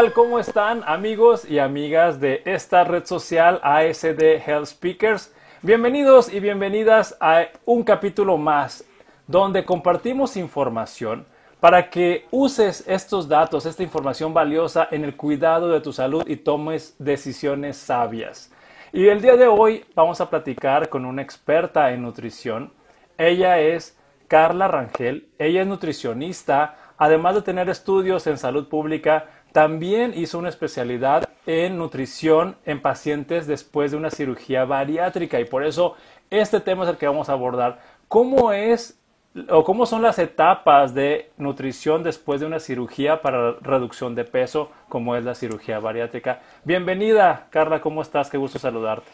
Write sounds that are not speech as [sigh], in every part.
tal? ¿Cómo están amigos y amigas de esta red social ASD Health Speakers? Bienvenidos y bienvenidas a un capítulo más donde compartimos información para que uses estos datos, esta información valiosa en el cuidado de tu salud y tomes decisiones sabias. Y el día de hoy vamos a platicar con una experta en nutrición. Ella es Carla Rangel. Ella es nutricionista. Además de tener estudios en salud pública, también hizo una especialidad en nutrición en pacientes después de una cirugía bariátrica y por eso este tema es el que vamos a abordar. ¿Cómo es o cómo son las etapas de nutrición después de una cirugía para reducción de peso, como es la cirugía bariátrica. Bienvenida, Carla, ¿cómo estás? Qué gusto saludarte.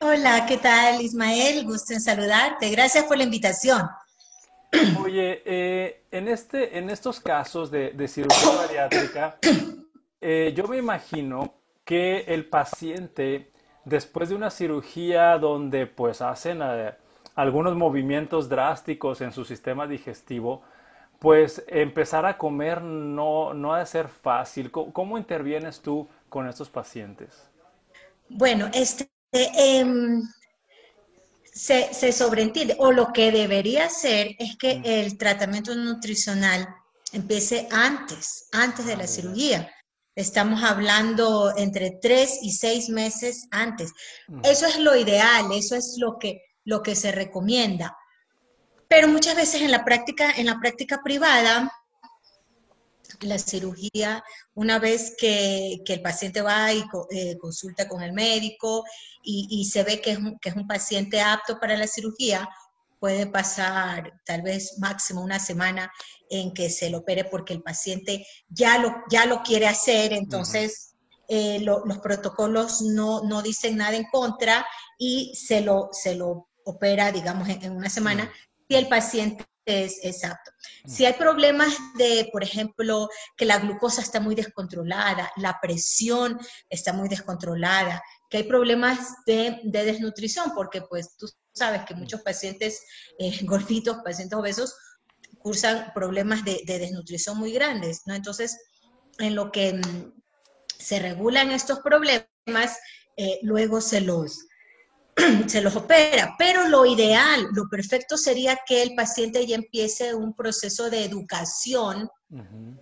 Hola, ¿qué tal, Ismael? Gusto en saludarte. Gracias por la invitación. Oye, eh, en, este, en estos casos de, cirugía bariátrica, eh, yo me imagino que el paciente, después de una cirugía donde pues hacen... Eh, algunos movimientos drásticos en su sistema digestivo, pues empezar a comer no, no ha de ser fácil. ¿Cómo, intervienes tú con estos pacientes? Bueno, este, em, se, se, sobreentiende, o lo que debería ser es que mm. el tratamiento nutricional empiece antes, antes de la cirugía. Estamos hablando entre tres y seis meses antes. Mm. Eso es lo ideal, eso es lo que lo que se recomienda. Pero muchas veces en la práctica, en la práctica privada, la cirugía, una vez que, el paciente va y eh, consulta con el médico y, se ve que es, un, que es un paciente apto para la cirugía, puede pasar tal vez máximo una semana en que se lo opere porque el paciente ya lo, ya lo quiere hacer, entonces eh, los protocolos no, no, dicen nada en contra y se lo, se lo opera, digamos, en, una semana, si el paciente es, apto. Si hay problemas de, por ejemplo, que la glucosa está muy descontrolada, la presión está muy descontrolada, que hay problemas de, desnutrición, porque pues tú sabes que muchos pacientes eh, [laughs] gorditos, pacientes obesos, cursan problemas de, desnutrición muy grandes, ¿no? Entonces, en lo que mm, se regulan estos problemas, eh, luego se los, [clears throat] se los opera, pero lo ideal, lo perfecto sería que el paciente ya empiece un proceso de educación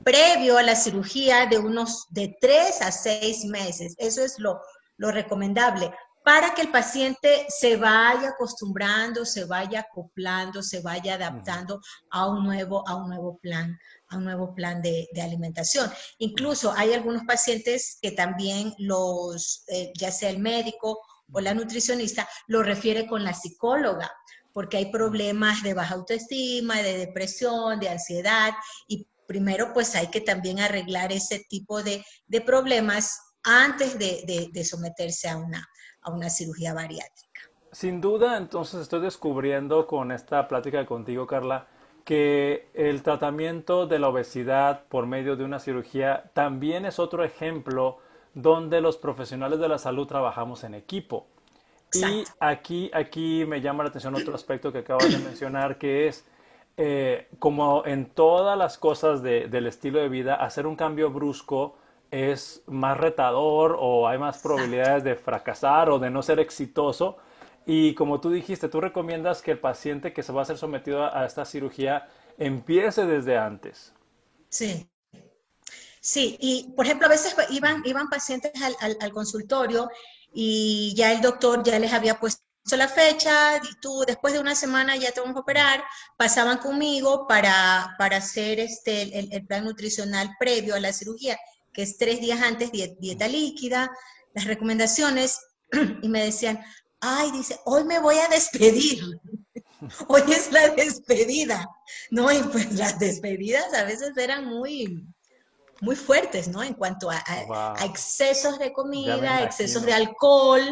previo a la cirugía de unos de tres a seis meses. Eso es lo, lo recomendable para que el paciente se vaya acostumbrando, se vaya acoplando, se vaya adaptando a un nuevo, a un nuevo plan, a un nuevo plan de, alimentación. Incluso hay algunos pacientes que también los, eh, ya sea el médico o la nutricionista lo refiere con la psicóloga, porque hay problemas de baja autoestima, de depresión, de ansiedad, y primero pues hay que también arreglar ese tipo de, problemas antes de, someterse a una, a una cirugía bariátrica. Sin duda, entonces estoy descubriendo con esta plática contigo, Carla, que el tratamiento de la obesidad por medio de una cirugía también es otro ejemplo donde los profesionales de la salud trabajamos en equipo. Y aquí, aquí me llama la atención otro aspecto que acabas de [clears throat] mencionar, que es eh, como en todas las cosas del estilo de vida, hacer un cambio brusco es más retador o hay más probabilidades de fracasar o de no ser exitoso. Y como tú dijiste, tú recomiendas que el paciente que se va a ser sometido a esta cirugía empiece desde antes. Sí, Sí, y por ejemplo, a veces iban, iban pacientes al, consultorio y ya el doctor ya les había puesto la fecha, y tú después de una semana ya te vamos a operar, pasaban conmigo para, para hacer este, el, plan nutricional previo a la cirugía, que es tres días antes, dieta líquida, las recomendaciones, [clears throat] y me decían, ay, dice, hoy me voy a despedir, [laughs] hoy es la despedida, ¿no? Y pues las despedidas a veces eran muy, muy fuertes, ¿no? En cuanto a, excesos de comida, excesos de alcohol,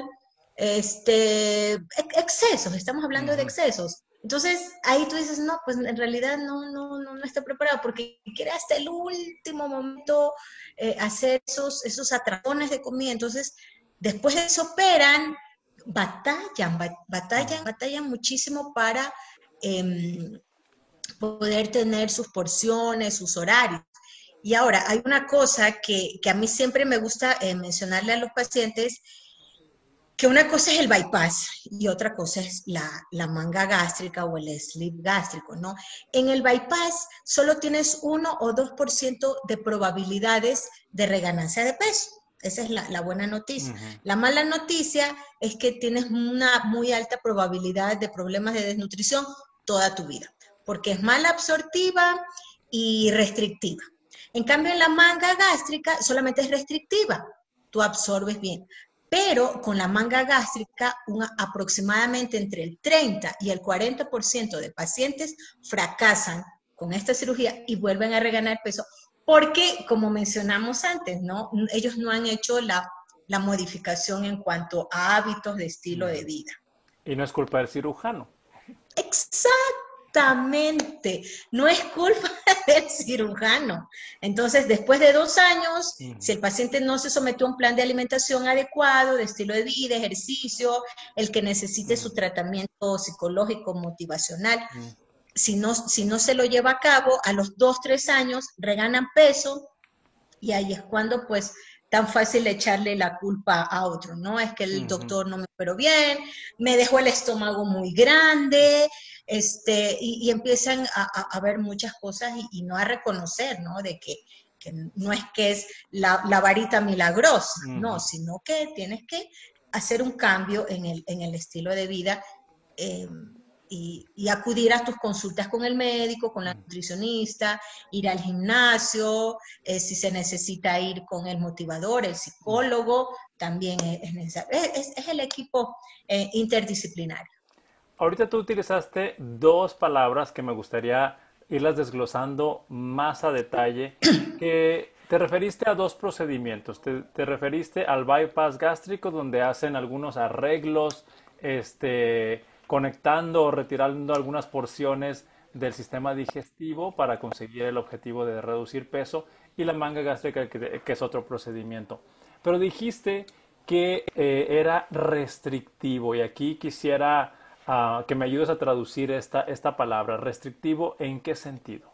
este, excesos, estamos hablando de excesos. Entonces, ahí tú dices, no, pues en realidad no, no, no, no está preparado porque quiere hasta el último momento eh, hacer esos, esos atracones de comida. Entonces, después de eso operan, batallan, batallan, batallan muchísimo para em, poder tener sus porciones, sus horarios. Y ahora, hay una cosa que, a mí siempre me gusta eh, mencionarle a los pacientes, que una cosa es el bypass y otra cosa es la, manga gástrica o el slip gástrico, ¿no? En el bypass solo tienes 1 o 2% de probabilidades de reganancia de peso. Esa es la, buena noticia. La mala noticia es que tienes una muy alta probabilidad de problemas de desnutrición toda tu vida, porque es mal absortiva y restrictiva. En cambio, en la manga gástrica solamente es restrictiva, tú absorbes bien. Pero con la manga gástrica, aproximadamente entre el 30 y el 40% de pacientes fracasan con esta cirugía y vuelven a reganar peso porque, como mencionamos antes, ¿no? ellos no han hecho la, la modificación en cuanto a hábitos de estilo de vida. Y no es culpa del cirujano. Exactamente, no es culpa [laughs] del cirujano. Entonces, después de dos años, si el paciente no se sometió a un plan de alimentación adecuado, de estilo de vida, ejercicio, el que necesite su tratamiento psicológico, motivacional, si no, si no se lo lleva a cabo, a los dos, tres años reganan peso y ahí es cuando pues tan fácil echarle la culpa a otro, ¿no? Es que el doctor no me operó bien, me dejó el estómago muy grande, este, y, empiezan a, ver muchas cosas y, no a reconocer, ¿no? De que, no es que es la, varita milagrosa, no, sino que tienes que hacer un cambio en el, en el estilo de vida. Eh, y, acudir a tus consultas con el médico, con la nutricionista, ir al gimnasio, eh, si se necesita ir con el motivador, el psicólogo, también es necesario. Es, el equipo eh, interdisciplinario. Ahorita tú utilizaste dos palabras que me gustaría irlas desglosando más a detalle, [clears throat] que te referiste a dos procedimientos. Te, te referiste al bypass gástrico, donde hacen algunos arreglos, este conectando o retirando algunas porciones del sistema digestivo para conseguir el objetivo de reducir peso y la manga gástrica que, es otro procedimiento. Pero dijiste que eh, era restrictivo y aquí quisiera que me ayudes a traducir esta, esta palabra. ¿Restrictivo en qué sentido?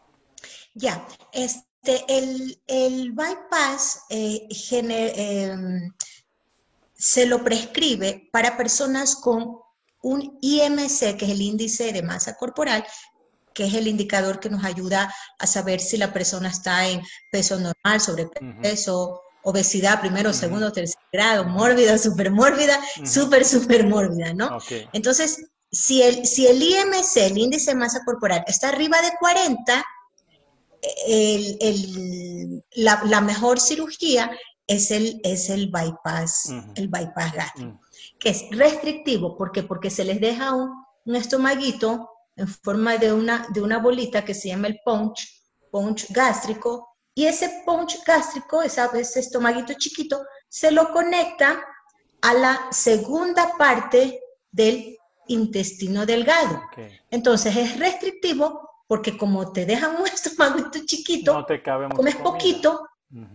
Ya, este, el, bypass eh, em, se lo prescribe para personas con un IMC, que es el índice de masa corporal, que es el indicador que nos ayuda a saber si la persona está en peso normal, sobrepeso, obesidad, primero, segundo, tercer grado, mórbida, supermórbida, súper, súper mórbida, ¿no? Entonces, si el, si el IMC, el índice de masa corporal, está arriba de 40, la, mejor cirugía es el, es el bypass, el bypass gástrico que es restrictivo. ¿Por qué? Porque se les deja un, estomaguito en forma de una, de una bolita que se llama el punch, punch gástrico, y ese punch gástrico, ese estomaguito chiquito, se lo conecta a la segunda parte del intestino delgado. Entonces es restrictivo porque como te dejan un [laughs] estomaguito chiquito, comes poquito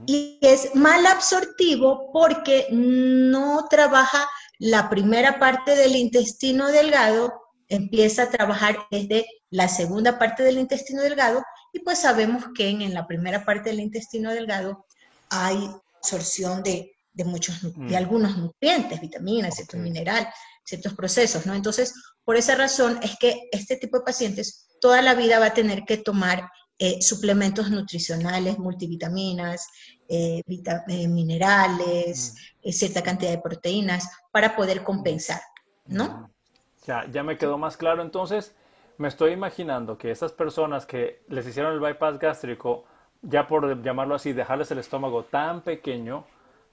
y es mal absortivo porque no trabaja la primera parte del intestino delgado empieza a trabajar desde la segunda parte del intestino delgado y pues sabemos que en, la primera parte del intestino delgado hay absorción de, muchos, de mm. algunos nutrientes, vitaminas, ciertos minerales, ciertos procesos, ¿no? Entonces, por esa razón es que este tipo de pacientes toda la vida va a tener que tomar eh, suplementos nutricionales, multivitaminas, eh, eh, minerales, mm. cierta cantidad de proteínas para poder compensar, ¿no? Mm. Ya, ya me quedó más claro. Entonces, me estoy imaginando que esas personas que les hicieron el bypass gástrico, ya por llamarlo así, dejarles el estómago tan pequeño,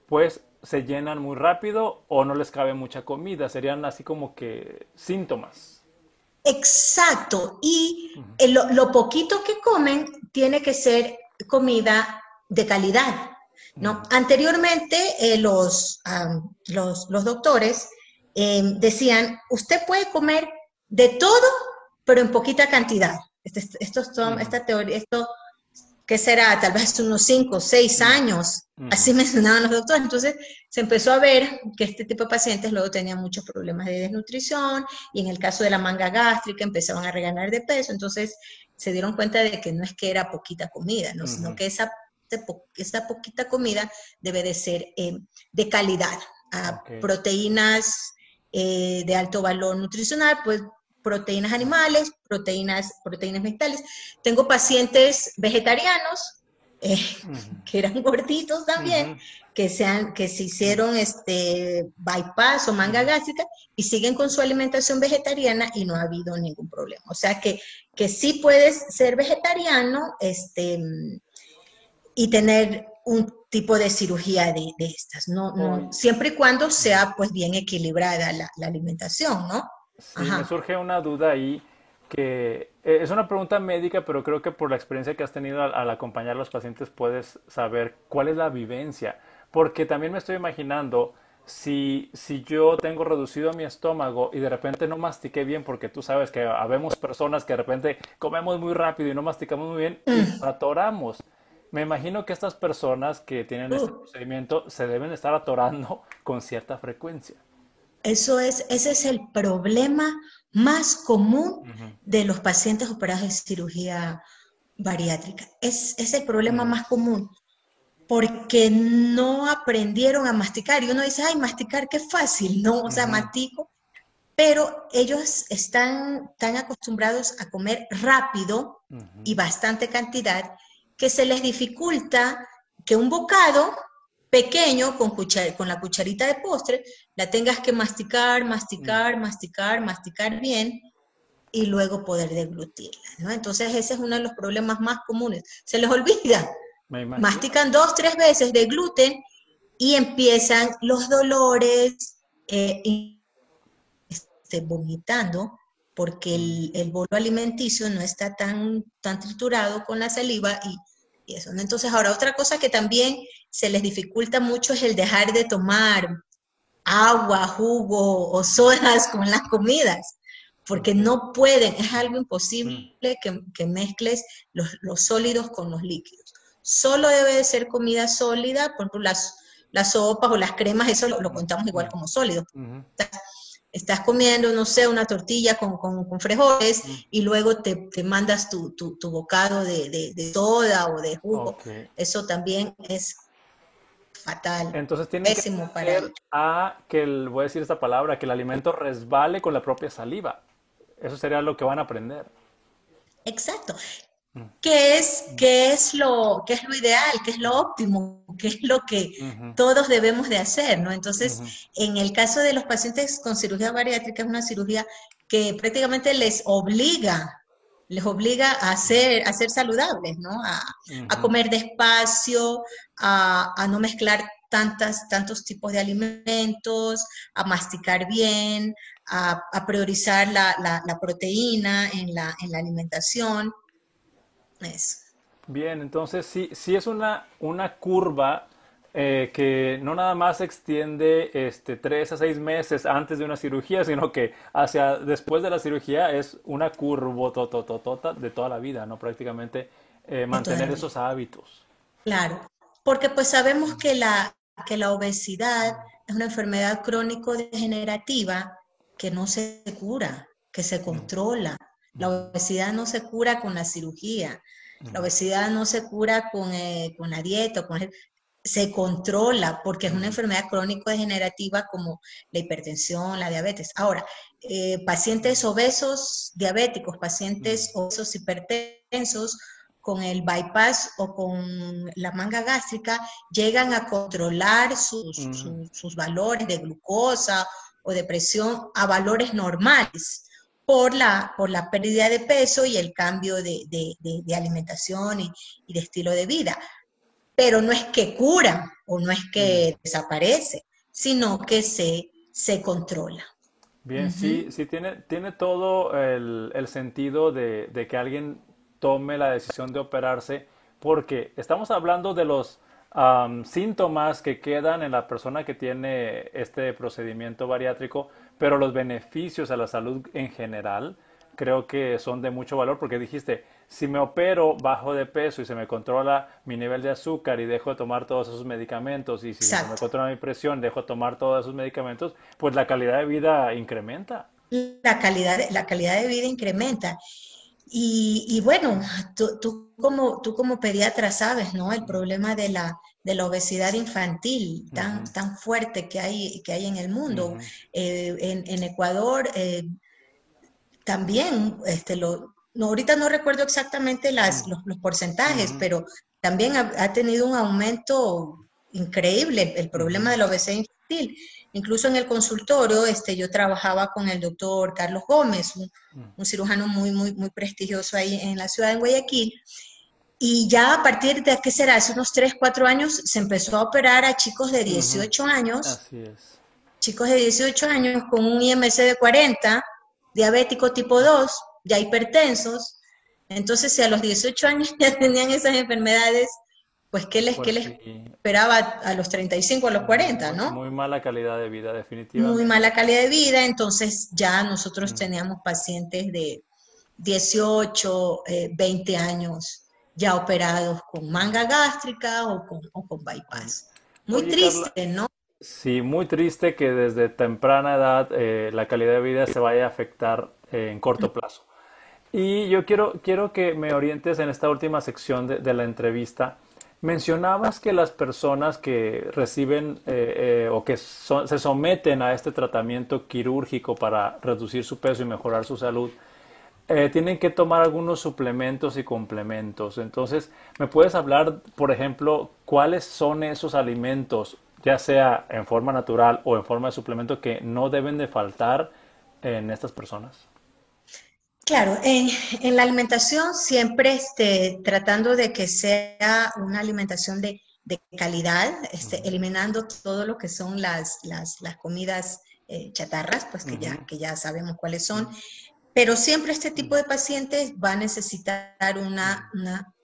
pues se llenan muy rápido o no les cabe mucha comida. Serían así como que síntomas. Exacto. Y lo, poquito que comen tiene que ser comida de calidad. ¿no? Anteriormente, eh, los, los, doctores em, decían, usted puede comer de todo, pero en poquita cantidad. Este, esto, esta teoría, esto ¿qué será? Tal vez unos cinco o seis años, así mencionaban los doctores. Entonces se empezó a ver que este tipo de pacientes luego tenían muchos problemas de desnutrición y en el caso de la manga gástrica empezaban a reganar de peso. Entonces se dieron cuenta de que no es que era poquita comida, ¿no? sino que esa poquita comida debe de ser eh, de calidad. Ah, proteínas eh, de alto valor nutricional, pues proteínas animales, proteínas, proteínas vegetales. Tengo pacientes vegetarianos eh, que eran gorditos también, que, sean, que se hicieron este bypass o manga gástrica y siguen con su alimentación vegetariana y no ha habido ningún problema. O sea que, que sí puedes ser vegetariano este, y tener un tipo de cirugía de, estas, ¿no? no siempre y cuando sea pues bien equilibrada la, alimentación, ¿no? Sí, me surge una duda ahí que eh, es una pregunta médica, pero creo que por la experiencia que has tenido al, acompañar a los pacientes puedes saber cuál es la vivencia. Porque también me estoy imaginando si, si yo tengo reducido mi estómago y de repente no mastiqué bien, porque tú sabes que habemos personas que de repente comemos muy rápido y no masticamos muy bien y mm. atoramos. Me imagino que estas personas que tienen este procedimiento se deben estar atorando con cierta frecuencia. Eso es, ese es el problema más común de los pacientes operados de cirugía bariátrica. Es, es el problema más común porque no aprendieron a masticar. Y uno dice, ay, masticar, qué fácil, ¿no? O sea, mastico. Pero ellos están tan acostumbrados a comer rápido y bastante cantidad que se les dificulta que un bocado pequeño con, con la cucharita de postre, la tengas que masticar, masticar, mm. masticar, masticar bien y luego poder deglutirla, ¿no? Entonces ese es uno de los problemas más comunes. Se les olvida. Mastican dos, tres veces de gluten y empiezan los dolores eh, y este, vomitando porque el, el, bolo alimenticio no está tan, tan triturado con la saliva y, y eso. Entonces ahora otra cosa que también se les dificulta mucho es el dejar de tomar agua, jugo o sodas con las comidas, porque no pueden, es algo imposible mm. que, mezcles los, sólidos con los líquidos. Solo debe de ser comida sólida, por ejemplo, las, las sopas o las cremas, eso lo, contamos igual como sólido. estás, comiendo, no sé, una tortilla con, con, frijoles y luego te, mandas tu, bocado de, soda o de jugo. Eso también es fatal. Entonces tiene que a que el, voy a decir esta palabra, que el alimento resbale con la propia saliva. Eso sería lo que van a aprender. Exacto. Mm. ¿Qué es, qué es, lo, qué es lo ideal? ¿Qué es lo óptimo? ¿Qué es lo que todos debemos de hacer? ¿no? Entonces, en el caso de los pacientes con cirugía bariátrica, es una cirugía que prácticamente les obliga les obliga a ser, a ser saludables, ¿no? A, comer despacio, a, no mezclar tantas, tantos tipos de alimentos, a masticar bien, a, priorizar la, proteína en la, en la alimentación. Bien, entonces sí, sí es una, una curva eh, que no nada más se extiende este, tres a seis meses antes de una cirugía, sino que hacia después de la cirugía es una curva de toda la vida, ¿no? Prácticamente eh, mantener esos hábitos. Claro, porque pues sabemos que la, que la obesidad es una enfermedad crónico-degenerativa que no se cura, que se controla. La obesidad no se cura con la cirugía. La obesidad no se cura con, eh, con la dieta, con el, se controla porque es una enfermedad crónico-degenerativa como la hipertensión, la diabetes. Ahora, eh, pacientes obesos diabéticos, pacientes obesos hipertensos, con el bypass o con la manga gástrica, llegan a controlar sus, valores de glucosa o de presión a valores normales por la, por la pérdida de peso y el cambio de, alimentación y de estilo de vida pero no es que cura o no es que mm. desaparece, sino que se, se controla. Bien, sí, sí tiene, tiene todo el, sentido de, que alguien tome la decisión de operarse, porque estamos hablando de los síntomas que quedan en la persona que tiene este procedimiento bariátrico, pero los beneficios a la salud en general creo que son de mucho valor, porque dijiste, si me opero bajo de peso y se me controla mi nivel de azúcar y dejo de tomar todos esos medicamentos y si se me controla mi presión, dejo de tomar todos esos medicamentos, pues la calidad de vida incrementa. La calidad, la calidad de vida incrementa. Y, bueno, tú, como, tú como pediatra sabes, ¿no? El problema de la, de la obesidad infantil tan, tan fuerte que hay, que hay en el mundo. Eh, en, Ecuador eh, también, este, lo, no, ahorita no recuerdo exactamente las, los, porcentajes, pero también ha, tenido un aumento increíble el problema de la obesidad infantil. Incluso en el consultorio, este, yo trabajaba con el doctor Carlos Gómez, un, mm. cirujano muy, muy, muy prestigioso ahí en la ciudad de Guayaquil. Y ya a partir de, ¿qué será? Hace unos 3, 4 años se empezó a operar a chicos de 18 años. Así es. Chicos de 18 años con un IMC de 40, diabético tipo 2, ya hipertensos. Entonces, si a los 18 años [laughs] ya tenían esas enfermedades, pues ¿qué les, pues les esperaba a los 35, a los 40, no? Muy mala calidad de vida, definitivamente. Muy mala calidad de vida, entonces ya nosotros teníamos pacientes de 18, 20 eh, años ya operados con manga gástrica o con, con bypass. Muy triste, ¿no? Sí, muy triste que desde temprana edad eh, la calidad de vida se vaya a afectar eh, en corto plazo. Y yo quiero, quiero que me orientes en esta última sección de la entrevista Mencionabas que las personas que reciben eh, eh, o que se someten a este tratamiento quirúrgico para reducir su peso y mejorar su salud, eh, tienen que tomar algunos suplementos y complementos. Entonces, ¿me puedes hablar, por ejemplo, cuáles son esos alimentos, ya sea en forma natural o en forma de suplemento, que no deben de faltar en estas personas? Claro, en, la alimentación siempre este, tratando de que sea una alimentación de, calidad, este, eliminando todo lo que son las, las, comidas eh, chatarras, pues que, ya, que ya sabemos cuáles son. Pero siempre este tipo de pacientes va a necesitar una,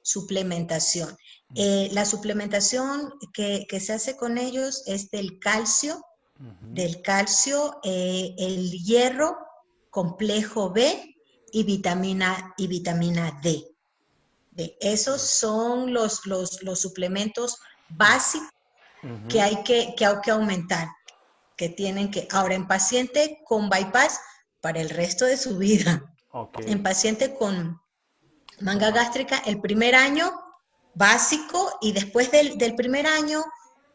suplementación. Eh, la suplementación que, se hace con ellos es del calcio, del calcio, eh, el hierro complejo B, y vitamina, y vitamina D. De esos son los, los, suplementos básicos que, hay que, que hay que aumentar, que tienen que, ahora en paciente con bypass para el resto de su vida. En paciente con manga gástrica, el primer año básico y después del, primer año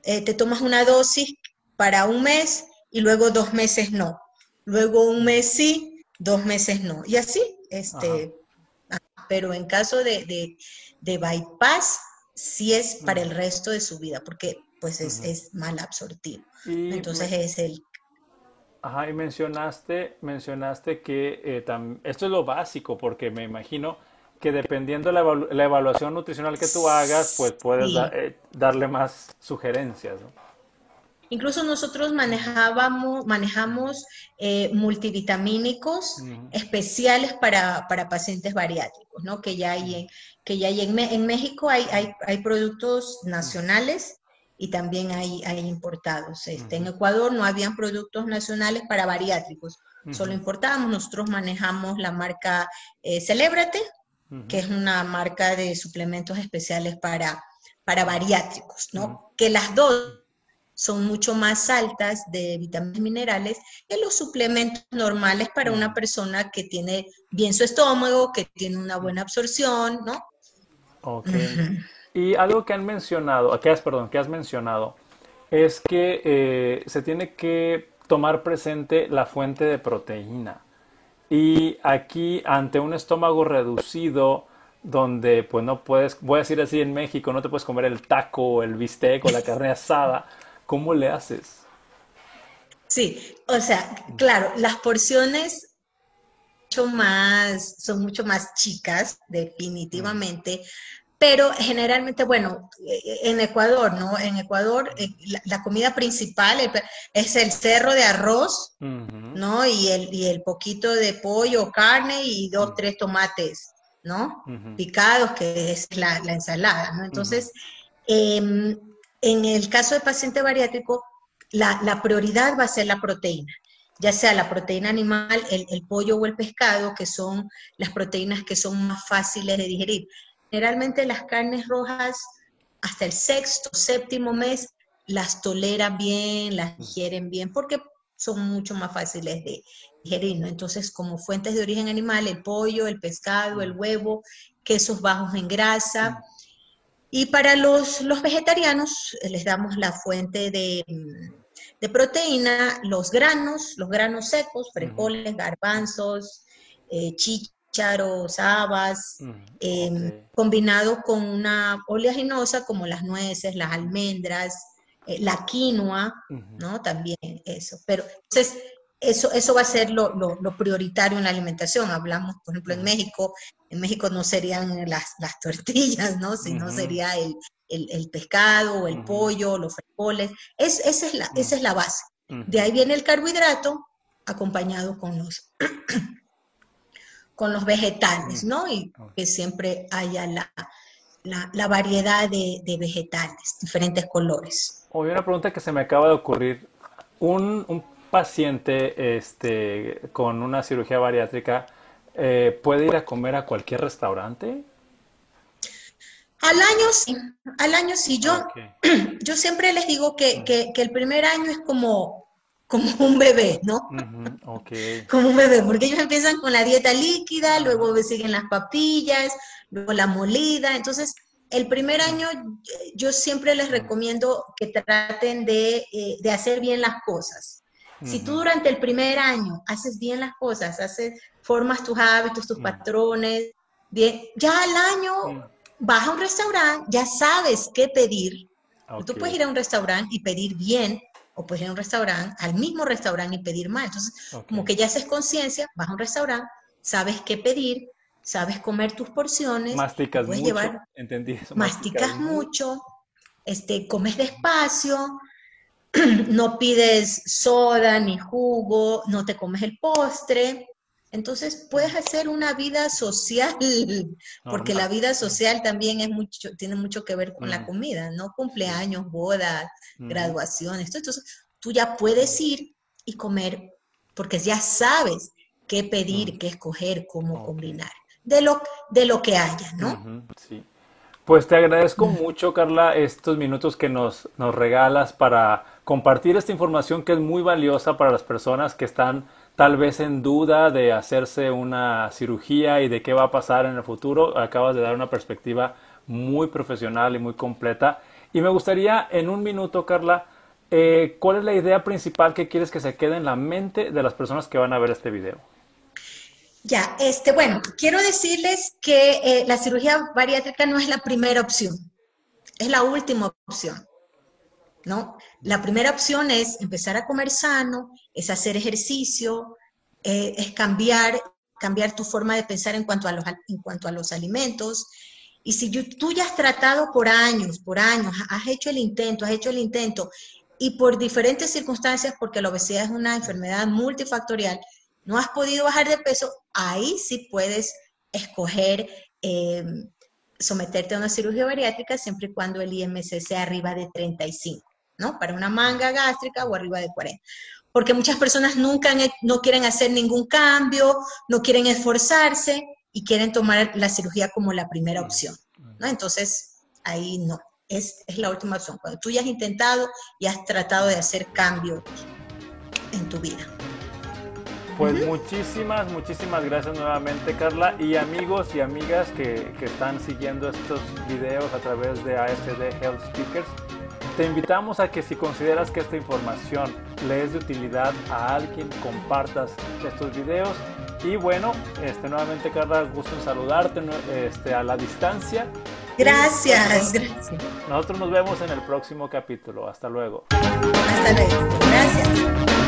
eh, te tomas una dosis para un mes y luego dos meses no. Luego un mes sí dos meses no. Y así, este, pero en caso de, de, bypass, sí es para el resto de su vida, porque pues es, mal absortivo. Entonces es el... Ajá, y mencionaste, mencionaste que eh, esto es lo básico, porque me imagino que dependiendo la, la evaluación nutricional que tú hagas, pues puedes eh, darle más sugerencias. ¿no? Incluso nosotros manejábamos, manejamos eh, multivitamínicos especiales para, pacientes bariátricos, ¿no? Que ya hay, en, que ya hay en, México hay, hay, productos nacionales y también hay, hay importados. Este, En Ecuador no habían productos nacionales para bariátricos, solo importábamos. Nosotros manejamos la marca eh, Celébrate, que es una marca de suplementos especiales para, para bariátricos, ¿no? Que las dos son mucho más altas de vitaminas y minerales que los suplementos normales para una persona que tiene bien su estómago, que tiene una buena absorción, ¿no? Ok. Y algo que han mencionado, que has, perdón, que has mencionado, es que eh, se tiene que tomar presente la fuente de proteína. Y aquí, ante un estómago reducido, donde pues no puedes, voy a decir así en México, no te puedes comer el taco, el bistec o la carne asada, ¿Cómo le haces? Sí, o sea, claro, las porciones mucho más, son mucho más chicas, definitivamente, pero generalmente, bueno, en Ecuador, ¿no? En Ecuador eh, la, comida principal es el cerro de arroz, ¿no? Y el, y el poquito de pollo, carne y dos, tres tomates, ¿no? Picados, que es la, ensalada, ¿no? Entonces, en el caso de paciente bariátrico, la, prioridad va a ser la proteína, ya sea la proteína animal, el, pollo o el pescado, que son las proteínas que son más fáciles de digerir. Generalmente las carnes rojas, hasta el sexto, séptimo mes, las toleran bien, las digieren bien, porque son mucho más fáciles de, digerir, ¿no? Entonces, como fuentes de origen animal, el pollo, el pescado, el huevo, quesos bajos en grasa. Y para los, los vegetarianos eh, les damos la fuente de, de, proteína, los granos, los granos secos, frijoles, garbanzos, eh, chícharos, habas, em, combinado con una oleaginosa como las nueces, las almendras, eh, la quinoa, ¿no? También eso. Pero entonces, eso, eso va a ser lo, prioritario en la alimentación. Hablamos, por ejemplo, en México, en México no serían las, tortillas, ¿no? Sino sería el, pescado, o el pollo, los frijoles. Es, esa, es la, esa es la base. De ahí viene el carbohidrato acompañado con los, con los vegetales, ¿no? Y que siempre haya la, variedad de, vegetales, diferentes colores. Hoy una pregunta que se me acaba de ocurrir. Un, un paciente este, con una cirugía bariátrica eh, puede ir a comer a cualquier restaurante? Al año sí, al año sí. Yo, [clears throat] yo siempre les digo que, el primer año es como, como un bebé, ¿no? [laughs] Como un bebé, porque ellos empiezan con la dieta líquida, luego siguen las papillas, luego la molida. Entonces, el primer año yo siempre les recomiendo que traten de, eh, de hacer bien las cosas. Si tú durante el primer año haces bien las cosas, haces, formas tus hábitos, tus patrones, bien, ya al año vas a un restaurante, ya sabes qué pedir. Tú puedes ir a un restaurante y pedir bien, o puedes ir a un restaurante, al mismo restaurante y pedir mal. Entonces, como que ya haces conciencia, vas a un restaurante, sabes qué pedir, sabes comer tus porciones. Masticas mucho, llevar, entendí Masticas, mucho, este, comes despacio, [clears throat] no pides soda ni jugo, no te comes el postre. Entonces puedes hacer una vida social, [laughs] porque la vida social también es mucho, tiene mucho que ver con la comida, ¿no? Cumpleaños, bodas, graduaciones. Entonces tú ya puedes ir y comer, porque ya sabes qué pedir, qué escoger, cómo combinar, de lo, de lo que haya, ¿no? sí. Pues te agradezco mucho, Carla, estos minutos que nos, nos regalas para compartir esta información que es muy valiosa para las personas que están tal vez en duda de hacerse una cirugía y de qué va a pasar en el futuro. Acabas de dar una perspectiva muy profesional y muy completa. Y me gustaría en un minuto, Carla, eh, ¿cuál es la idea principal que quieres que se quede en la mente de las personas que van a ver este video? Ya, este, bueno, quiero decirles que eh, la cirugía bariátrica no es la primera opción, es la última opción. ¿No? La primera opción es empezar a comer sano, es hacer ejercicio, eh, es cambiar, cambiar tu forma de pensar en cuanto a los, en cuanto a los alimentos. Y si tú ya has tratado por años, por años, has hecho el intento, has hecho el intento, y por diferentes circunstancias, porque la obesidad es una enfermedad multifactorial, no has podido bajar de peso, ahí sí puedes escoger eh, someterte a una cirugía bariátrica siempre y cuando el IMC sea arriba de 35. ¿No? Para una manga gástrica o arriba de 40. Porque muchas personas nunca no quieren hacer ningún cambio, no quieren esforzarse y quieren tomar la cirugía como la primera opción, ¿no? Entonces, ahí no, es, es la última opción. Cuando tú ya has intentado y has tratado de hacer cambios en tu vida. Pues muchísimas, muchísimas gracias nuevamente Carla y amigos y amigas que, que están siguiendo estos videos a través de ASD Health Speakers. Te invitamos a que si consideras que esta información le es de utilidad a alguien, compartas estos videos. Y bueno, este, nuevamente Carla, gusto en saludarte este, a la distancia. Gracias, gracias. Nosotros nos vemos en el próximo capítulo. Hasta luego. Hasta luego. Gracias.